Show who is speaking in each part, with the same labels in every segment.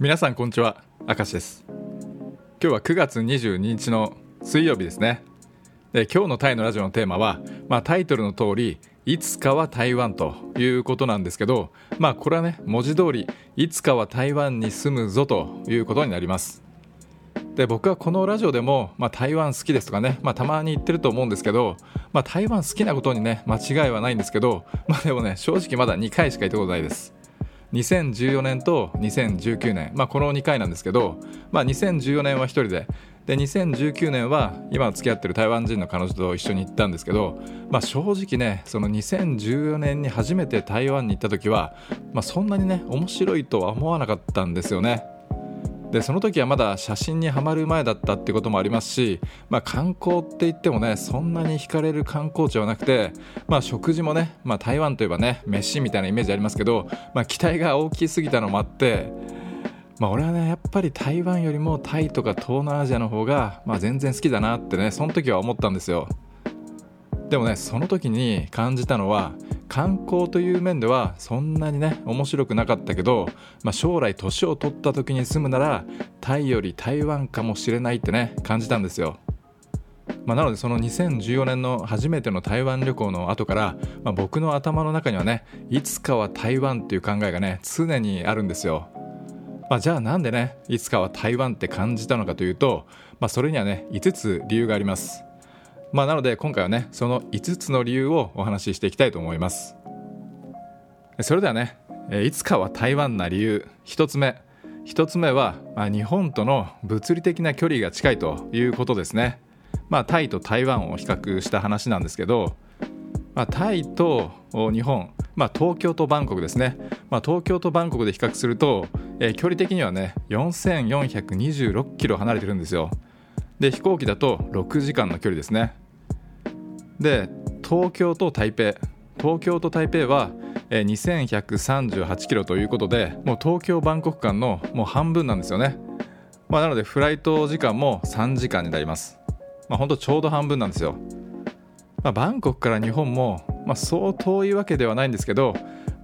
Speaker 1: 皆さんこんにちは明石です。今日は9月22日の水曜日ですね。で今日のタイのラジオのテーマは、まあ、タイトルの通りいつかは台湾ということなんですけどまあこれはね文字通りいつかは台湾に住むぞということになります。で僕はこのラジオでも、まあ、台湾好きですとかね、まあ、たまに言ってると思うんですけど、まあ、台湾好きなことにね間違いはないんですけど、まあ、でもね正直まだ2回しか言ったことないです。2014年と2019年、まあ、この2回なんですけど、まあ、2014年は1人でで2019年は今付き合ってる台湾人の彼女と一緒に行ったんですけど、まあ、正直ねその2014年に初めて台湾に行った時は、まあ、そんなにね面白いとは思わなかったんですよね。でその時はまだ写真にはまる前だったってこともありますし、まあ、観光って言ってもねそんなに惹かれる観光地はなくて、まあ、食事もね、まあ、台湾といえばね飯みたいなイメージありますけど、まあ、期待が大きすぎたのもあってまあ、俺はねやっぱり台湾よりもタイとか東南アジアの方が、まあ、全然好きだなってねその時は思ったんですよ。でもねその時に感じたのは観光という面ではそんなにね面白くなかったけど、まあ、将来年を取った時に住むならタイより台湾かもしれないってね感じたんですよ。まあ、なのでその2014年の初めての台湾旅行の後から、まあ、僕の頭の中にはねいつかは台湾っていう考えがね常にあるんですよ。まあ、じゃあなんでねいつかは台湾って感じたのかというと、まあ、それにはね5つ理由があります。まあ、なので今回はねその5つの理由をお話ししていきたいと思います。それではねいつかは台湾な理由。1つ目。1つ目は、まあ、日本との物理的な距離が近いということですね。まあタイと台湾を比較した話なんですけど、まあ、タイと日本、まあ、東京とバンコクですね、まあ、東京とバンコクで比較すると、えー、距離的にはね4426キロ離れてるんですよ。で飛行機だと6時間の距離ですね。で東京と台北。東京と台北は2138キロということでもう東京バンコク間のもう半分なんですよね、まあ、なのでフライト時間も3時間になります。まあ本当ちょうど半分なんですよ、まあ、バンコクから日本も、まあ、そう遠いわけではないんですけど、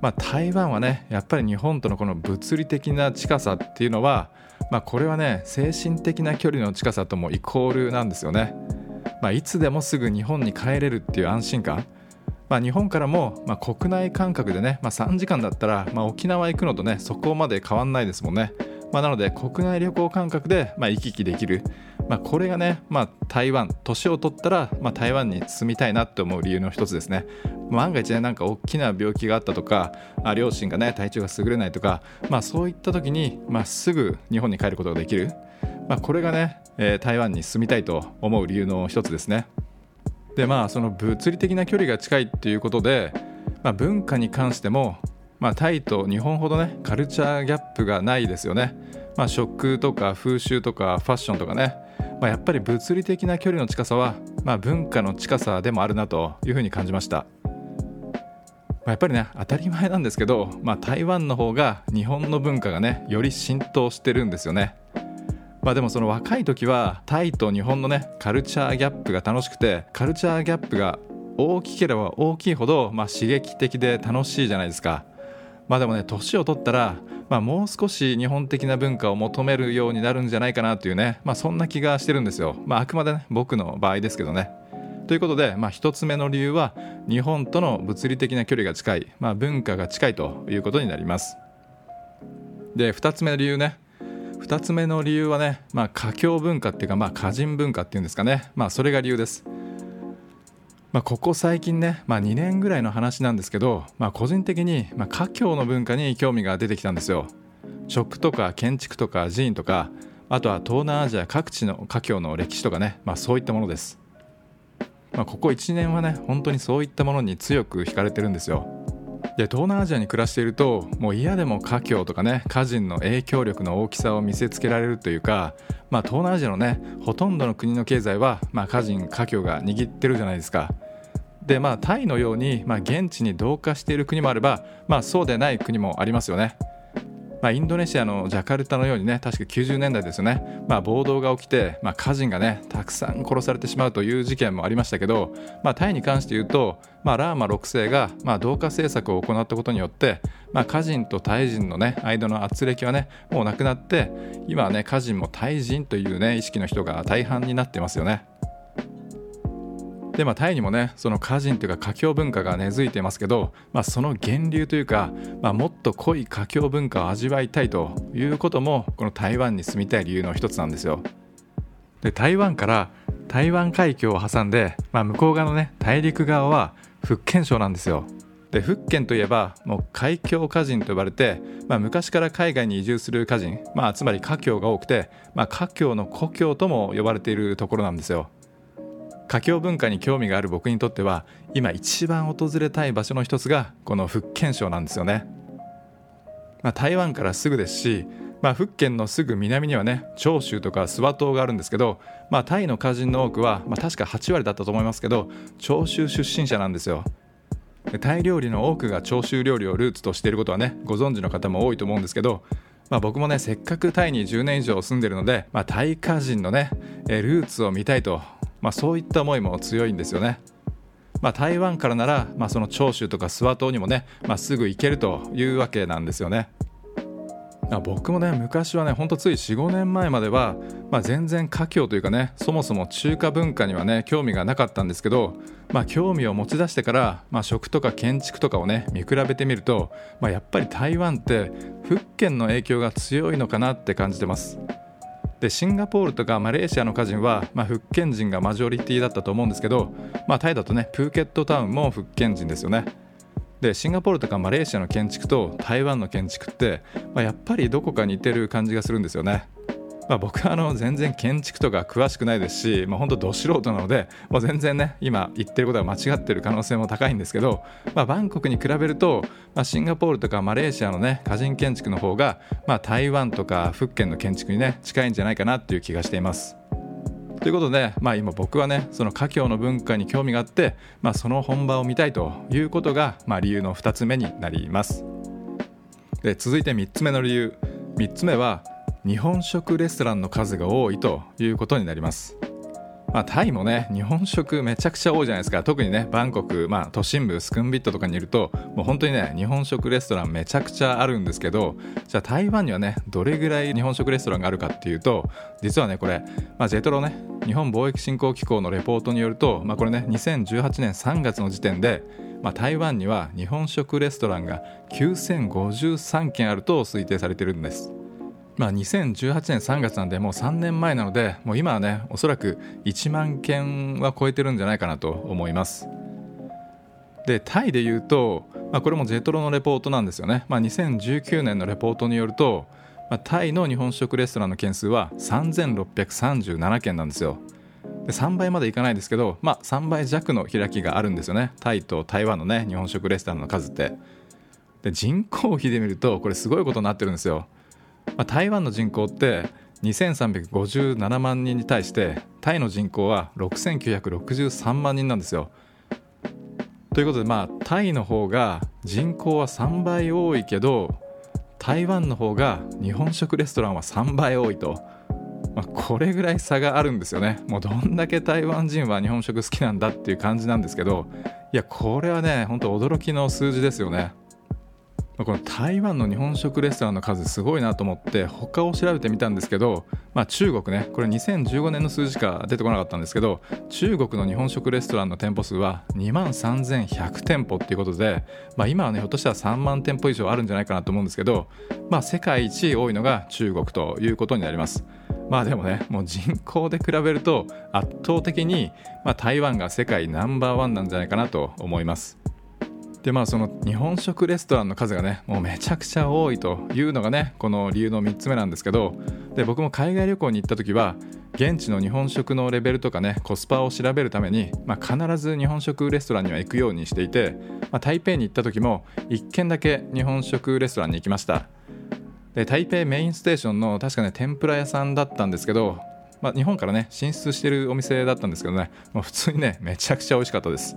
Speaker 1: まあ、台湾はねやっぱり日本とのこの物理的な近さっていうのは、まあ、これはね精神的な距離の近さともイコールなんですよね。まあ、いつでもすぐ日本に帰れるっていう安心感、まあ、日本からも、まあ、国内感覚でね、まあ、3時間だったら、まあ、沖縄行くのとねそこまで変わんないですもんね、まあ、なので国内旅行感覚で、まあ、行き来できる、まあ、これがね、まあ、台湾年を取ったら、まあ、台湾に住みたいなって思う理由の一つですね。万が一ねなんか大きな病気があったとかあ両親がね体調が優れないとか、まあ、そういった時に、まあ、すぐ日本に帰ることができる、まあ、これがねえー、台湾に住みたいと思う理由の一つですね。でまあその物理的な距離が近いっていうことで、まあ、文化に関しても、まあ、タイと日本ほどねカルチャーギャップがないですよね。まあ、食とか風習とかファッションとかね、まあ、やっぱり物理的な距離の近さは、まあ、文化の近さでもあるなというふうに感じました。ま、やっぱりね当たり前なんですけど、まあ、台湾の方が日本の文化がねより浸透してるんですよね。まあでもその若い時はタイと日本のねカルチャーギャップが楽しくてカルチャーギャップが大きければ大きいほど、まあ、刺激的で楽しいじゃないですか。まあでもね年を取ったら、まあ、もう少し日本的な文化を求めるようになるんじゃないかなというね、まあ、そんな気がしてるんですよ、まあ、あくまでね僕の場合ですけどね。ということで、まあ、1つ目の理由は日本との物理的な距離が近い、まあ、文化が近いということになります。で2つ目の理由ね。2つ目の理由はね、まあ、華僑文化っていうか、まあ、歌人文化っていうんですかね、まあ、それが理由です。まあ、ここ最近ね、まあ、2年ぐらいの話なんですけど、まあ、個人的に、まあ、華僑の文化に興味が出てきたんですよ。食とか建築とか寺院とかあとは東南アジア各地の華僑の歴史とかね、まあ、そういったものです。まあ、ここ1年はね本当にそういったものに強く惹かれてるんですよ。で東南アジアに暮らしているともう嫌でも華僑とかね家人の影響力の大きさを見せつけられるというか、まあ、東南アジアのねほとんどの国の経済は、まあ、家人華僑が握ってるじゃないですか。でまあタイのように、まあ、現地に同化している国もあれば、まあ、そうでない国もありますよね。まあ、インドネシアのジャカルタのようにね確か90年代ですよね、まあ、暴動が起きて、まあ、家人がねたくさん殺されてしまうという事件もありましたけど、まあ、タイに関して言うと、まあ、ラーマ6世が、まあ、同化政策を行ったことによって、まあ、歌人とタイ人のね間の圧力はねもうなくなって今はね歌人もタイ人というね意識の人が大半になってますよね。でまあ、タイにもねその歌人というか歌教文化が根付いてますけど、まあ、その源流というか、まあ、もっと濃い歌教文化を味わいたいということもこの台湾に住みたい理由の一つなんですよ。で台湾から台湾海峡を挟んで、まあ、向こう側のね大陸側は福建省なんですよ。で福建といえばもう海峡歌人と呼ばれて、まあ、昔から海外に移住する歌人、まあ、つまり華僑が多くて、まあ、華僑の故郷とも呼ばれているところなんですよ。華僑文化に興味がある僕にとっては今一番訪れたい場所の一つがこの福建省なんですよね。まあ、台湾からすぐですしまあ、福建のすぐ南にはね長州とか諏訪島があるんですけど、まあ、タイの歌人の多くは、まあ、確か8割だったと思いますけど長州出身者なんですよタイ料理の多くが長州料理をルーツとしていることはねご存知の方も多いと思うんですけど、まあ、僕もねせっかくタイに10年以上住んでるので、まあ、タイ歌人のねルーツを見たいと、まあ、そういった思いも強いんですよねまあ、台湾からなら、まあ、その長州とか諏訪島にもね、まあ、すぐ行けるというわけなんですよね。ま僕もね昔はねほんとつい45年前までは、まあ、全然華僑というかねそもそも中華文化にはね興味がなかったんですけど、まあ、興味を持ち出してから、まあ、食とか建築とかをね見比べてみると、まあ、やっぱり台湾って福建の影響が強いのかなって感じてますでシンガポールとかマレーシアの歌人は、まあ、福建人がマジョリティだったと思うんですけど、まあ、タイだとねプーケットタウンも福建人ですよねでシンガポールとかマレーシアの建築と台湾の建築って、まあ、やっぱりどこか似てる感じがするんですよね。まあ、僕はあの全然建築とか詳しくないですし、まあ、本当ど素人なので、まあ、全然ね今言ってることが間違ってる可能性も高いんですけど、まあ、バンコクに比べると、まあ、シンガポールとかマレーシアのね歌人建築の方が、まあ、台湾とか福建の建築にね近いんじゃないかなっていう気がしています。ということで、まあ、今僕はねその華僑の文化に興味があって、まあ、その本場を見たいということが、まあ、理由の2つ目になりますで続いて3つ目の理由3つ目は日本食レストランの数が多いということになります。まあ、タイもね日本食めちゃくちゃ多いじゃないですか。特にねバンコク、まあ、都心部スクンビットとかにいるともう本当にね日本食レストランめちゃくちゃあるんですけどじゃあ台湾にはねどれぐらい日本食レストランがあるかっていうと実はねこれ、まあ、ジェトロね日本貿易振興機構のレポートによると、まあ、これね2018年3月の時点でまあ、台湾には日本食レストランが9053件あると推定されてるんです。まあ、2018年3月なんでもう3年前なのでもう今はねおそらく1万件は超えてるんじゃないかなと思います。でタイでいうと、まあ、これもゼトロのレポートなんですよね、まあ、2019年のレポートによると、まあ、タイの日本食レストランの件数は3637件なんですよ。で3倍までいかないですけど、まあ、3倍弱の開きがあるんですよね。タイと台湾のね日本食レストランの数って。で人口比で見るとこれすごいことになってるんですよ。まあ、台湾の人口って2357万人に対してタイの人口は6963万人なんですよ。ということでまあタイの方が人口は3倍多いけど台湾の方が日本食レストランは3倍多いと、まあ、これぐらい差があるんですよね。もうどんだけ台湾人は日本食好きなんだっていう感じなんですけどいやこれはね本当驚きの数字ですよね。この台湾の日本食レストランの数すごいなと思って他を調べてみたんですけど、まあ、中国ねこれ2015年の数字しか出てこなかったんですけど中国の日本食レストランの店舗数は2万3100店舗っていうことで、まあ、今はねひょっとしたら3万店舗以上あるんじゃないかなと思うんですけど、まあ、世界一多いのが中国ということになります。まあでもねもう人口で比べると圧倒的に、まあ、台湾が世界ナンバーワンなんじゃないかなと思います。でまあその日本食レストランの数がねもうめちゃくちゃ多いというのがねこの理由の3つ目なんですけどで僕も海外旅行に行った時は現地の日本食のレベルとかねコスパを調べるために、まあ、必ず日本食レストランには行くようにしていて、まあ、台北に行った時も1軒だけ日本食レストランに行きました。で台北メインステーションの確かね天ぷら屋さんだったんですけど、まあ、日本からね進出してるお店だったんですけどね、まあ、普通にねめちゃくちゃ美味しかったです。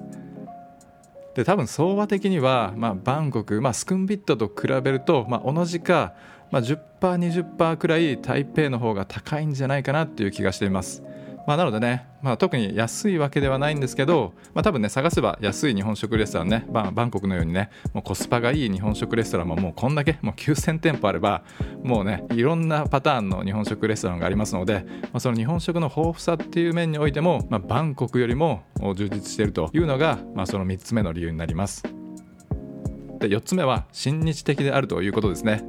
Speaker 1: で多分相場的には、まあ、バンコク、まあ、スクンビットと比べると、まあ、同じか、まあ 10%20% くらい台北の方が高いんじゃないかなっていう気がしています。まあ、なのでね、まあ、特に安いわけではないんですけど、まあ、多分ね探せば安い日本食レストランねバンコクのようにねもうコスパがいい日本食レストランももうこんだけもう9000店舗あればもうねいろんなパターンの日本食レストランがありますので、まあ、その日本食の豊富さっていう面においても、まあ、バンコクよりも充実しているというのが、まあ、その3つ目の理由になります。で4つ目は親日的であるということですね。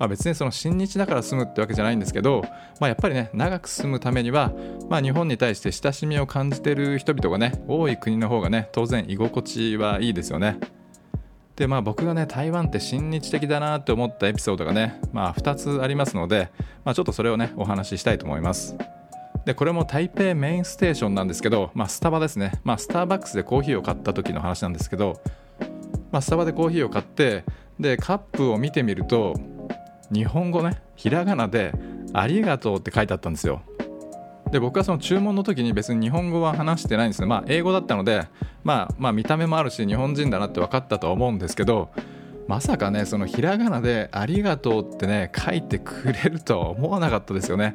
Speaker 1: まあ、別にその親日だから住むってわけじゃないんですけど、まあ、やっぱりね長く住むためには、まあ、日本に対して親しみを感じてる人々がね多い国の方がね当然居心地はいいですよね。でまあ僕がね台湾って親日的だなって思ったエピソードがね、まあ、2つありますので、まあ、ちょっとそれをねお話ししたいと思います。でこれも台北メインステーションなんですけど、まあ、スタバですね、まあ、スターバックスでコーヒーを買った時の話なんですけど、まあ、スタバでコーヒーを買ってでカップを見てみると日本語ね。ひらがなで「ありがとう」って書いてあったんですよ。で僕はその注文の時に別に日本語は話してないんですねまあ英語だったので、まあ、まあ見た目もあるし日本人だなって分かったとは思うんですけどまさかねそのひらがなで「ありがとう」ってね書いてくれるとは思わなかったですよね。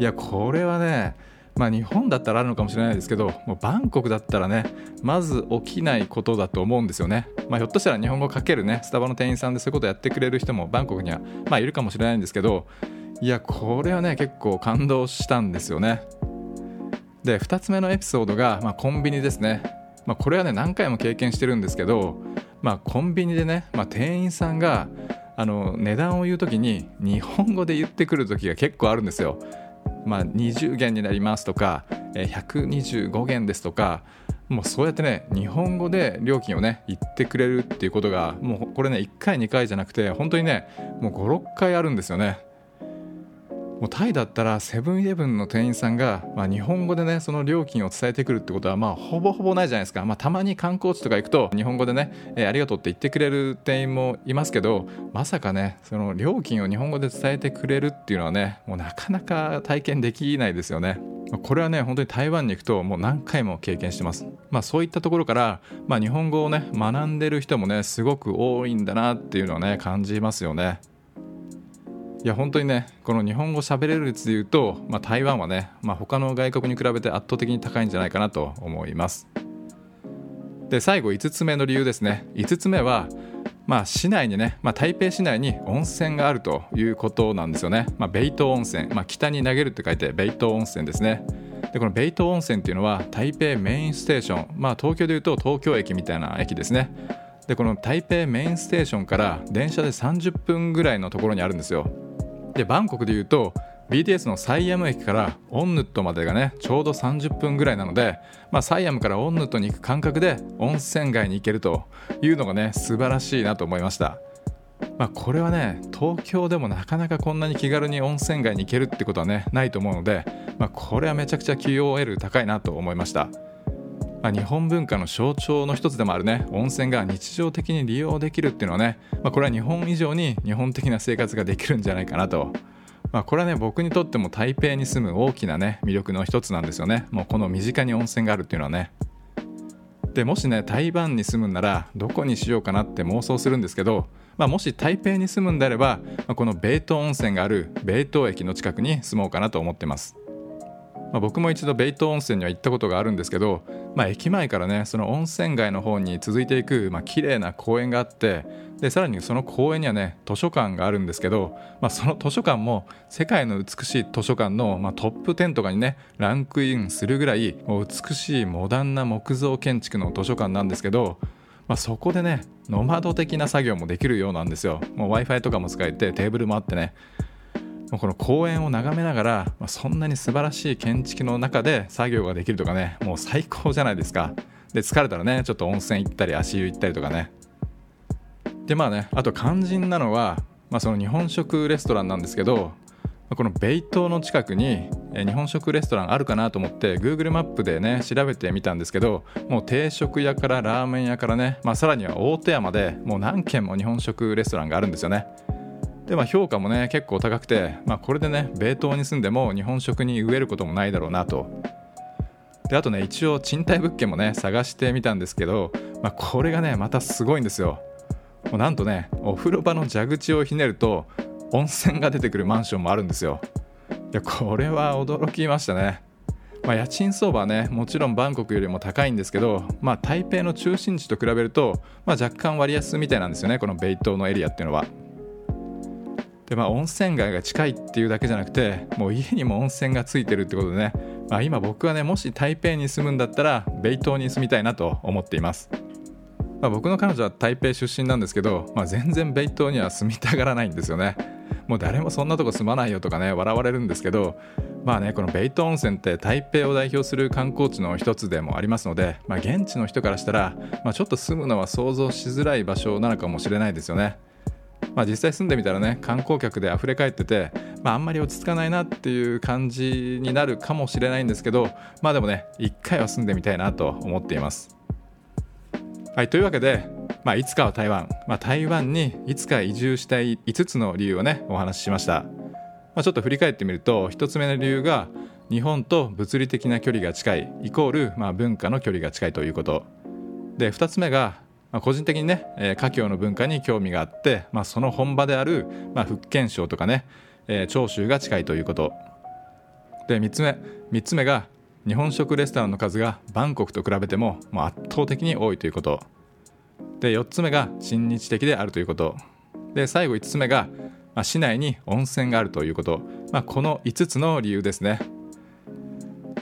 Speaker 1: いやこれはねまあ、日本だったらあるのかもしれないですけどもうバンコクだったらねまず起きないことだと思うんですよね、まあ、ひょっとしたら日本語かけるねスタバの店員さんでそういうことやってくれる人もバンコクには、まあ、いるかもしれないんですけどいやこれはね結構感動したんですよね。で2つ目のエピソードが、まあ、コンビニですね、まあ、これはね何回も経験してるんですけど、まあ、コンビニでね、まあ、店員さんがあの値段を言う時に日本語で言ってくる時が結構あるんですよ。まあ、20元になりますとか125元ですとかもうそうやってね日本語で料金をね言ってくれるっていうことがもうこれね1回2回じゃなくて本当にねもう56回あるんですよね。もうタイだったらセブンイレブンの店員さんが、まあ、日本語でねその料金を伝えてくるってことはまあほぼほぼないじゃないですか、まあ、たまに観光地とか行くと日本語でね、えー、ありがとうって言ってくれる店員もいますけどまさかねその料金を日本語で伝えてくれるっていうのはねもうなかなか体験できないですよね。これはね本当に台湾に行くともう何回も経験してます、まあ、そういったところから、まあ、日本語をね学んでる人もねすごく多いんだなっていうのはね感じますよね。いや本当にねこの日本語喋れる率でいうと、まあ、台湾はね、まあ、他の外国に比べて圧倒的に高いんじゃないかなと思います。で最後5つ目の理由ですね。5つ目はまあ、市内にね、まあ、台北市内に温泉があるということなんですよね、まあ、北東温泉、まあ、北に投げるって書いて北東温泉ですね。でこの北東温泉っていうのは台北メインステーション、まあ、東京でいうと東京駅みたいな駅ですね。でこの台北メインステーションから電車で30分ぐらいのところにあるんですよ。でバンコクでいうと BTS のサイアム駅からオンヌットまでがねちょうど30分ぐらいなので、まあ、サイアムからオンヌットに行く感覚で温泉街に行けるというのがね素晴らしいなと思いました、まあ、これはね東京でもなかなかこんなに気軽に温泉街に行けるってことはねないと思うので、まあ、これはめちゃくちゃ QOL 高いなと思いました。まあ、日本文化の象徴の一つでもあるね。温泉が日常的に利用できるっていうのはね、まあ、これは日本以上に日本的な生活ができるんじゃないかなと。まあ、これはね僕にとっても台北に住む大きなね魅力の一つなんですよね。もうこの身近に温泉があるっていうのはね。でもしね台湾に住むんならどこにしようかなって妄想するんですけど、まあ、もし台北に住むんであれば、まあ、この米東温泉がある米東駅の近くに住もうかなと思ってます。まあ、僕も一度米東温泉には行ったことがあるんですけど、まあ、駅前からねその温泉街の方に続いていく、まあ綺麗な公園があってでさらにその公園にはね図書館があるんですけど、まあ、その図書館も世界の美しい図書館の、まあ、トップ10とかにねランクインするぐらい美しいモダンな木造建築の図書館なんですけど、まあ、そこでねノマド的な作業もできるようなんですよ。w i f i とかも使えてテーブルもあってね。この公園を眺めながら、まあ、そんなに素晴らしい建築の中で作業ができるとかねもう最高じゃないですか。で疲れたらねちょっと温泉行ったり足湯行ったりとかね。でまあねあと肝心なのは、まあ、その日本食レストランなんですけどこのベイ島の近くに日本食レストランあるかなと思って Google マップでね調べてみたんですけどもう定食屋からラーメン屋からね、まあ、さらには大手山でもう何軒も日本食レストランがあるんですよね。でまあ評価もね結構高くて、まあ、これでね米東に住んでも日本食に飢えることもないだろうなと。であとね一応賃貸物件もね探してみたんですけど、まあ、これがねまたすごいんですよ。もうなんとねお風呂場の蛇口をひねると温泉が出てくるマンションもあるんですよ。いやこれは驚きましたね。まあ、家賃相場はねもちろんバンコクよりも高いんですけど、まあ、台北の中心地と比べると、まあ、若干割安みたいなんですよねこのベイ島のエリアっていうのは。でまあ、温泉街が近いっていうだけじゃなくてもう家にも温泉がついてるってことでね、まあ、今僕はねもし台北に住むんだったらベイ島に住みたいなと思っています。まあ、僕の彼女は台北出身なんですけど、まあ、全然ベイ島には住みたがらないんですよね。もう誰もそんなとこ住まないよとかね笑われるんですけどまあねこのベイト温泉って台北を代表する観光地の一つでもありますので、まあ、現地の人からしたら、まあ、ちょっと住むのは想像しづらい場所なのかもしれないですよね。まあ、実際住んでみたらね観光客で溢れ返ってて、まあ、あんまり落ち着かないなっていう感じになるかもしれないんですけどまあでもね一回は住んでみたいなと思っています。はいというわけで、まあ、いつかは台湾、まあ、台湾にいつか移住したい5つの理由をねお話ししました。まあ、ちょっと振り返ってみると1つ目の理由が日本と物理的な距離が近いイコール、まあ、文化の距離が近いということで2つ目が、まあ、個人的にね、えー、華僑の文化に興味があって、まあ、その本場である、まあ、福建省とかね、えー、長州が近いということ。で3つ目3つ目が日本食レストランの数がバンコクと比べてももう圧倒的に多いということ。で4つ目が親日的であるということ。で最後5つ目がまあ、市内に温泉があるということ、まあ、この5つの理由ですね。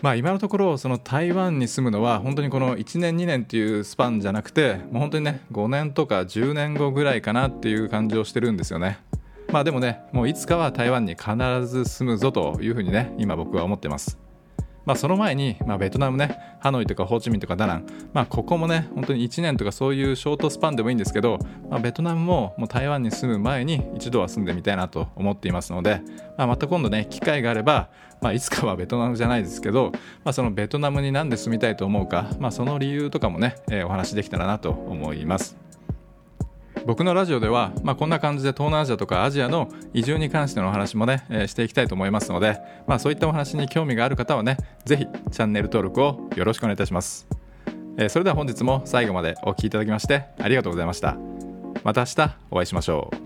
Speaker 1: まあ、今のところその台湾に住むのは本当にこの1年2年っていうスパンじゃなくてもう本当にね5年とか10年後ぐらいかなっていう感じをしてるんですよね。まあでもねもういつかは台湾に必ず住むぞというふうにね今僕は思ってます。まあ、その前に、まあ、ベトナムねハノイとかホーチミンとかダナン、まあ、ここもね本当に1年とかそういうショートスパンでもいいんですけど、まあ、ベトナムももう台湾に住む前に一度は住んでみたいなと思っていますので、まあ、また今度ね機会があれば、まあ、いつかはベトナムじゃないですけど、まあ、そのベトナムになんで住みたいと思うか、まあ、その理由とかもね、えー、お話できたらなと思います。僕のラジオでは、まあ、こんな感じで東南アジアとかアジアの移住に関してのお話もね、えー、していきたいと思いますので、まあ、そういったお話に興味がある方はね是非チャンネル登録をよろしくお願いいたします、えー、それでは本日も最後までお聴きいただきましてありがとうございました。また明日お会いしましょう。